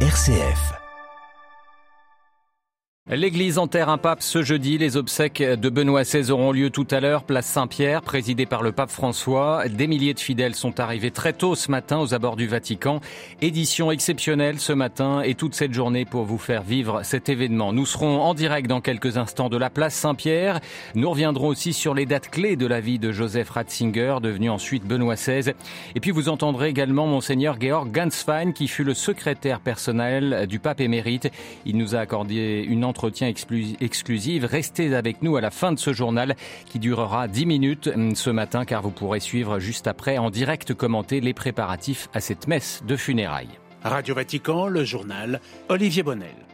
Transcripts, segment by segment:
RCF. L'église enterre un pape ce jeudi. Les obsèques de Benoît XVI auront lieu tout à l'heure, place Saint-Pierre, présidée par le pape François. Des milliers de fidèles sont arrivés très tôt ce matin aux abords du Vatican. Édition exceptionnelle ce matin et toute cette journée pour vous faire vivre cet événement. Nous serons en direct dans quelques instants de la place Saint-Pierre. Nous reviendrons aussi sur les dates clés de la vie de Joseph Ratzinger, devenu ensuite Benoît XVI. Et puis vous entendrez également monseigneur Georg Ganswein, qui fut le secrétaire personnel du pape émérite. Il nous a accordé une entretien exclusif. Restez avec nous à la fin de ce journal qui durera 10 minutes hum, ce matin car vous pourrez suivre juste après en direct commenter les préparatifs à cette messe de funérailles. Radio Vatican, le journal Olivier Bonnel.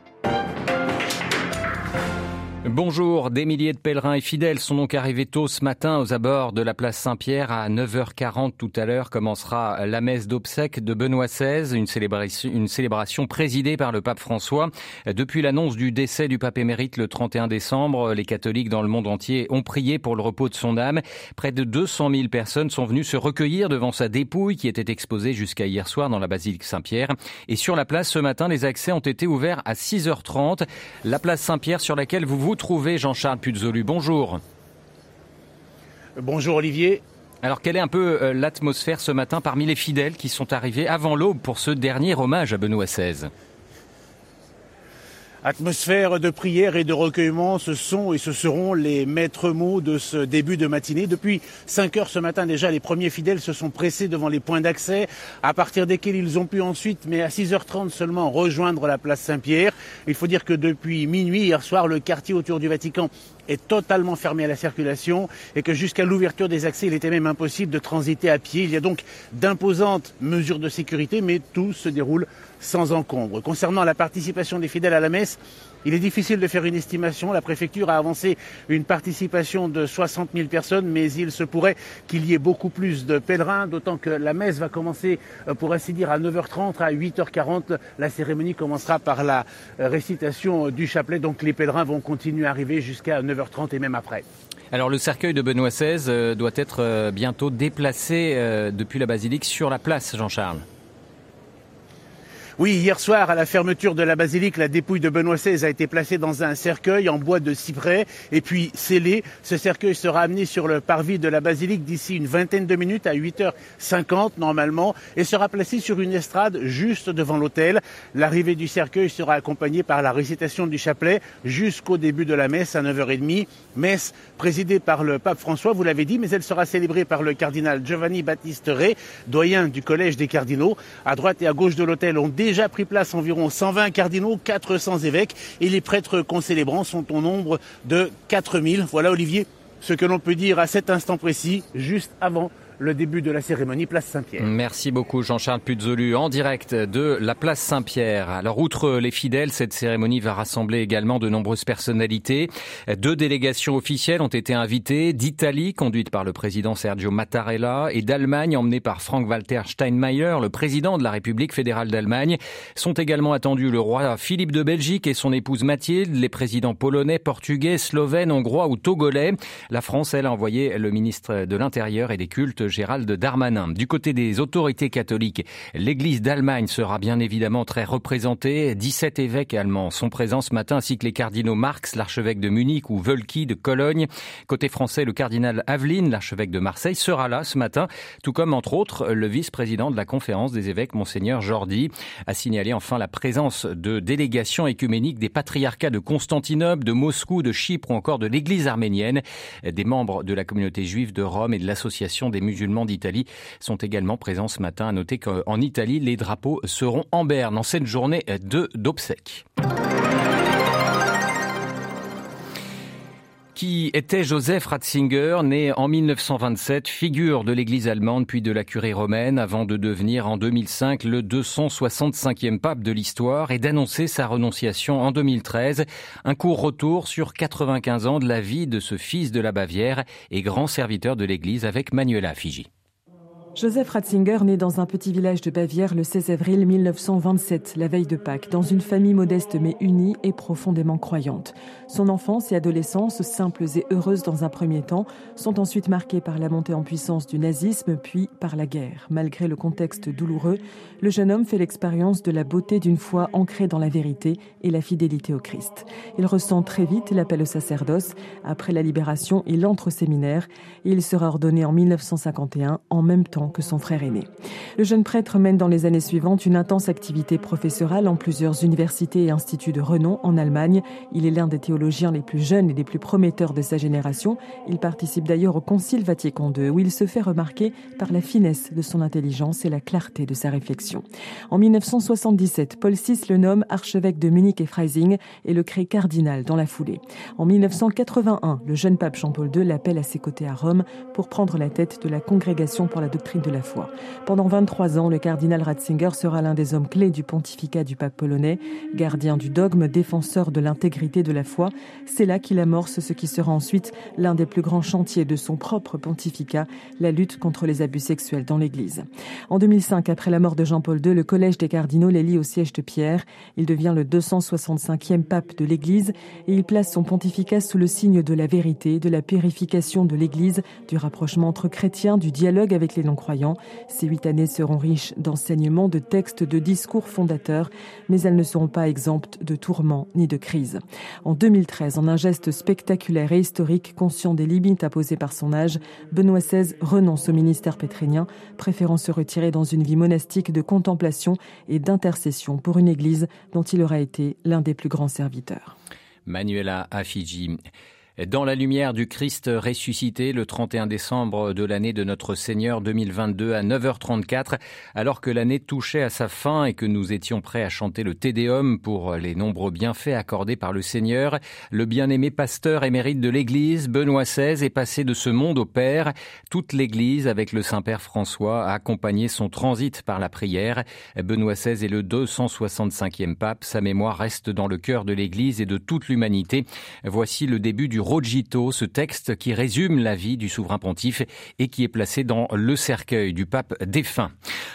Bonjour, des milliers de pèlerins et fidèles sont donc arrivés tôt ce matin aux abords de la place Saint-Pierre. À 9h40 tout à l'heure commencera la messe d'obsèques de Benoît XVI, une célébration, une présidée par le pape François. Depuis l'annonce du décès du pape émérite le 31 décembre, les catholiques dans le monde entier ont prié pour le repos de son âme. Près de 200 000 personnes sont venues se recueillir devant sa dépouille qui était exposée jusqu'à hier soir dans la basilique Saint-Pierre. Et sur la place ce matin, les accès ont été ouverts à 6h30. La place Saint-Pierre sur laquelle vous vous vous trouvez, Jean-Charles Puzolu Bonjour. Bonjour Olivier. Alors quelle est un peu euh, l'atmosphère ce matin parmi les fidèles qui sont arrivés avant l'aube pour ce dernier hommage à Benoît XVI Atmosphère de prière et de recueillement, ce sont et ce seront les maîtres mots de ce début de matinée. Depuis 5 heures ce matin déjà, les premiers fidèles se sont pressés devant les points d'accès, à partir desquels ils ont pu ensuite, mais à 6h30 seulement, rejoindre la place Saint-Pierre. Il faut dire que depuis minuit, hier soir, le quartier autour du Vatican est totalement fermé à la circulation et que jusqu'à l'ouverture des accès, il était même impossible de transiter à pied. Il y a donc d'imposantes mesures de sécurité, mais tout se déroule sans encombre. Concernant la participation des fidèles à la messe, il est difficile de faire une estimation. La préfecture a avancé une participation de 60 000 personnes, mais il se pourrait qu'il y ait beaucoup plus de pèlerins, d'autant que la messe va commencer, euh, pour ainsi dire, à 9h30, à 8h40. La cérémonie commencera par la euh, récitation du chapelet, donc les pèlerins vont continuer à arriver jusqu'à 9h30 et même après. Alors le cercueil de Benoît XVI euh, doit être bientôt déplacé depuis la basilique sur la place, Jean-Charles. Oui, hier soir, à la fermeture de la basilique, la dépouille de Benoît XVI a été placée dans un cercueil en bois de cyprès et puis scellé. Ce cercueil sera amené sur le parvis de la basilique d'ici une vingtaine de minutes à 8h50 normalement et sera placé sur une estrade juste devant l'autel. L'arrivée du cercueil sera accompagnée par la récitation du chapelet jusqu'au début de la messe à 9h30. Messe présidée par le pape François, vous l'avez dit, mais elle sera célébrée par le cardinal Giovanni Battiste Re, doyen du collège des cardinaux. À droite et à gauche de l'autel, on déjà pris place environ 120 cardinaux, 400 évêques et les prêtres concélébrants sont au nombre de 4000. Voilà Olivier ce que l'on peut dire à cet instant précis, juste avant le début de la cérémonie Place Saint-Pierre. Merci beaucoup Jean-Charles Puzolu en direct de la Place Saint-Pierre. Alors outre les fidèles, cette cérémonie va rassembler également de nombreuses personnalités. Deux délégations officielles ont été invitées d'Italie, conduite par le président Sergio Mattarella, et d'Allemagne, emmenée par Frank-Walter Steinmeier, le président de la République fédérale d'Allemagne. Sont également attendus le roi Philippe de Belgique et son épouse Mathilde, les présidents polonais, portugais, slovènes, hongrois ou togolais. La France, elle, a envoyé le ministre de l'Intérieur et des Cultes, Gérald Darmanin. Du côté des autorités catholiques, l'Église d'Allemagne sera bien évidemment très représentée. 17 évêques allemands sont présents ce matin, ainsi que les cardinaux Marx, l'archevêque de Munich, ou Wölki de Cologne. Côté français, le cardinal Aveline, l'archevêque de Marseille, sera là ce matin, tout comme entre autres le vice-président de la conférence des évêques, monseigneur Jordi, a signalé enfin la présence de délégations écuméniques des patriarcats de Constantinople, de Moscou, de Chypre ou encore de l'Église arménienne, des membres de la communauté juive de Rome et de l'association des musulmans musulmans d'Italie sont également présents ce matin. À noter qu'en Italie, les drapeaux seront en berne en cette journée de d'obsèques. Qui était Joseph Ratzinger, né en 1927, figure de l'église allemande puis de la curie romaine avant de devenir en 2005 le 265e pape de l'histoire et d'annoncer sa renonciation en 2013. Un court retour sur 95 ans de la vie de ce fils de la Bavière et grand serviteur de l'église avec Manuela Figi. Joseph Ratzinger naît dans un petit village de Bavière le 16 avril 1927, la veille de Pâques, dans une famille modeste mais unie et profondément croyante. Son enfance et adolescence, simples et heureuses dans un premier temps, sont ensuite marquées par la montée en puissance du nazisme puis par la guerre. Malgré le contexte douloureux, le jeune homme fait l'expérience de la beauté d'une foi ancrée dans la vérité et la fidélité au Christ. Il ressent très vite l'appel au sacerdoce. Après la libération, il entre au séminaire et il sera ordonné en 1951 en même temps que son frère aîné. Le jeune prêtre mène dans les années suivantes une intense activité professorale en plusieurs universités et instituts de renom en Allemagne. Il est l'un des théologiens les plus jeunes et les plus prometteurs de sa génération. Il participe d'ailleurs au Concile Vatican II où il se fait remarquer par la finesse de son intelligence et la clarté de sa réflexion. En 1977, Paul VI le nomme archevêque de Munich et Freising et le crée cardinal dans la foulée. En 1981, le jeune pape Jean-Paul II l'appelle à ses côtés à Rome pour prendre la tête de la Congrégation pour la doctrine de la foi. Pendant 23 ans, le cardinal Ratzinger sera l'un des hommes clés du pontificat du pape polonais, gardien du dogme, défenseur de l'intégrité de la foi. C'est là qu'il amorce ce qui sera ensuite l'un des plus grands chantiers de son propre pontificat, la lutte contre les abus sexuels dans l'Église. En 2005, après la mort de Jean-Paul II, le collège des cardinaux l'élit au siège de Pierre. Il devient le 265e pape de l'Église et il place son pontificat sous le signe de la vérité, de la purification de l'Église, du rapprochement entre chrétiens, du dialogue avec les non Ces huit années seront riches d'enseignements, de textes, de discours fondateurs, mais elles ne seront pas exemptes de tourments ni de crises. En 2013, en un geste spectaculaire et historique, conscient des limites imposées par son âge, Benoît XVI renonce au ministère pétrinien, préférant se retirer dans une vie monastique de contemplation et d'intercession pour une église dont il aura été l'un des plus grands serviteurs. Manuela Afiji. Dans la lumière du Christ ressuscité le 31 décembre de l'année de notre Seigneur 2022 à 9h34, alors que l'année touchait à sa fin et que nous étions prêts à chanter le Tédéum pour les nombreux bienfaits accordés par le Seigneur, le bien-aimé pasteur émérite de l'Église, Benoît XVI, est passé de ce monde au Père. Toute l'Église, avec le Saint-Père François, a accompagné son transit par la prière. Benoît XVI est le 265e pape. Sa mémoire reste dans le cœur de l'Église et de toute l'humanité. Voici le début du Rogito, ce texte qui résume la vie du souverain pontife et qui est placé dans le cercueil du pape défunt.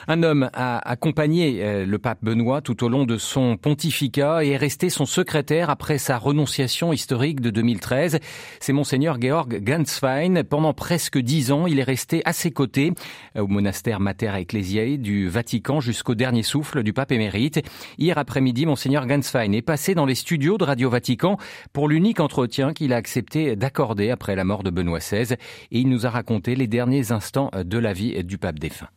Un homme a accompagné euh, le pape Benoît tout au long de son pontificat et est resté son secrétaire après sa renonciation historique de 2013. C'est monseigneur Georg Ganswein. Pendant presque dix ans, il est resté à ses côtés euh, au monastère Mater Ecclesiae du Vatican jusqu'au dernier souffle du pape émérite. Hier après-midi, monseigneur Ganswein est passé dans les studios de Radio Vatican pour l'unique entretien qu'il a accès d'accorder après la mort de Benoît XVI et il nous a raconté les derniers instants de la vie du pape défunt.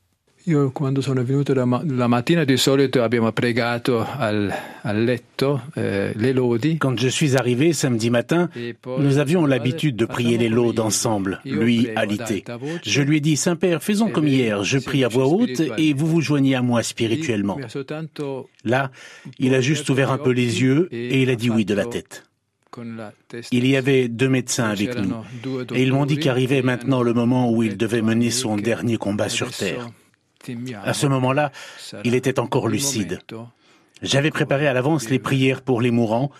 Io quando sono venuto la mattina di solito abbiamo pregato al, al letto eh, lodi. Quand je suis arrivé samedi matin, nous avions l'habitude de prier les laudes ensemble, lui alité. Je lui ai dit Saint-Père, faisons comme hier, je prie à voix haute et vous vous joignez à moi spirituellement. Là, il a juste ouvert un peu les yeux et il a dit oui de la tête. Il y avait deux médecins avec nous et ils m'ont dit qu'arrivait maintenant le moment où il devait mener son dernier combat sur Terre. À ce moment-là, il était encore lucide. J'avais préparé à l'avance les prières pour les mourants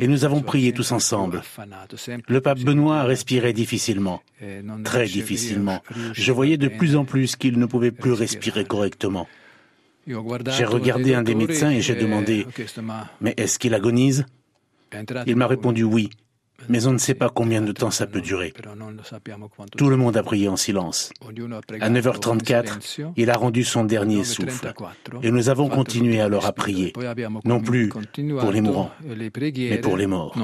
et nous avons prié tous ensemble. Le pape Benoît respirait difficilement, très difficilement. Je voyais de plus en plus qu'il ne pouvait plus respirer correctement. J'ai regardé un des médecins et j'ai demandé, mais est-ce qu'il agonise? Il m'a répondu oui, mais on ne sait pas combien de temps ça peut durer. Tout le monde a prié en silence. À 9h34, il a rendu son dernier souffle. Et nous avons continué alors à prier, non plus pour les mourants, mais pour les morts.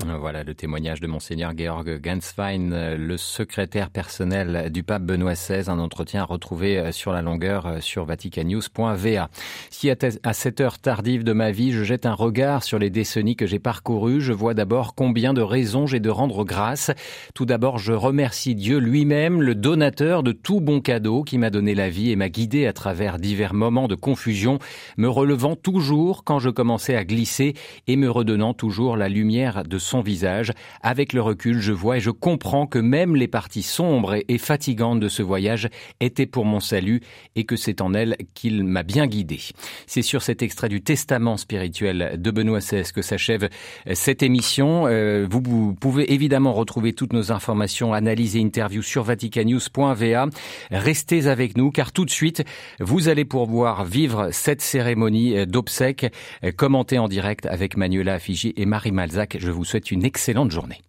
Voilà le témoignage de monseigneur Georg Ganswein, le secrétaire personnel du pape Benoît XVI, un entretien retrouvé sur la longueur sur vaticanews.va. Si à cette heure tardive de ma vie, je jette un regard sur les décennies que j'ai parcourues, je vois d'abord combien de raisons j'ai de rendre grâce. Tout d'abord, je remercie Dieu lui-même, le donateur de tout bon cadeau qui m'a donné la vie et m'a guidé à travers divers moments de confusion, me relevant toujours quand je commençais à glisser et me redonnant toujours la lumière de son visage. Avec le recul, je vois et je comprends que même les parties sombres et fatigantes de ce voyage étaient pour mon salut et que c'est en elles qu'il m'a bien guidé. C'est sur cet extrait du testament spirituel de Benoît XVI que s'achève cette émission. Euh, vous, pouvez évidemment retrouver toutes nos informations, analyses et interviews sur vaticanews.va. Restez avec nous car tout de suite, vous allez pouvoir vivre cette cérémonie d'obsèques commentée en direct avec Manuela Fiji et Marie Malzac. Je vous souhaite une excellente journée.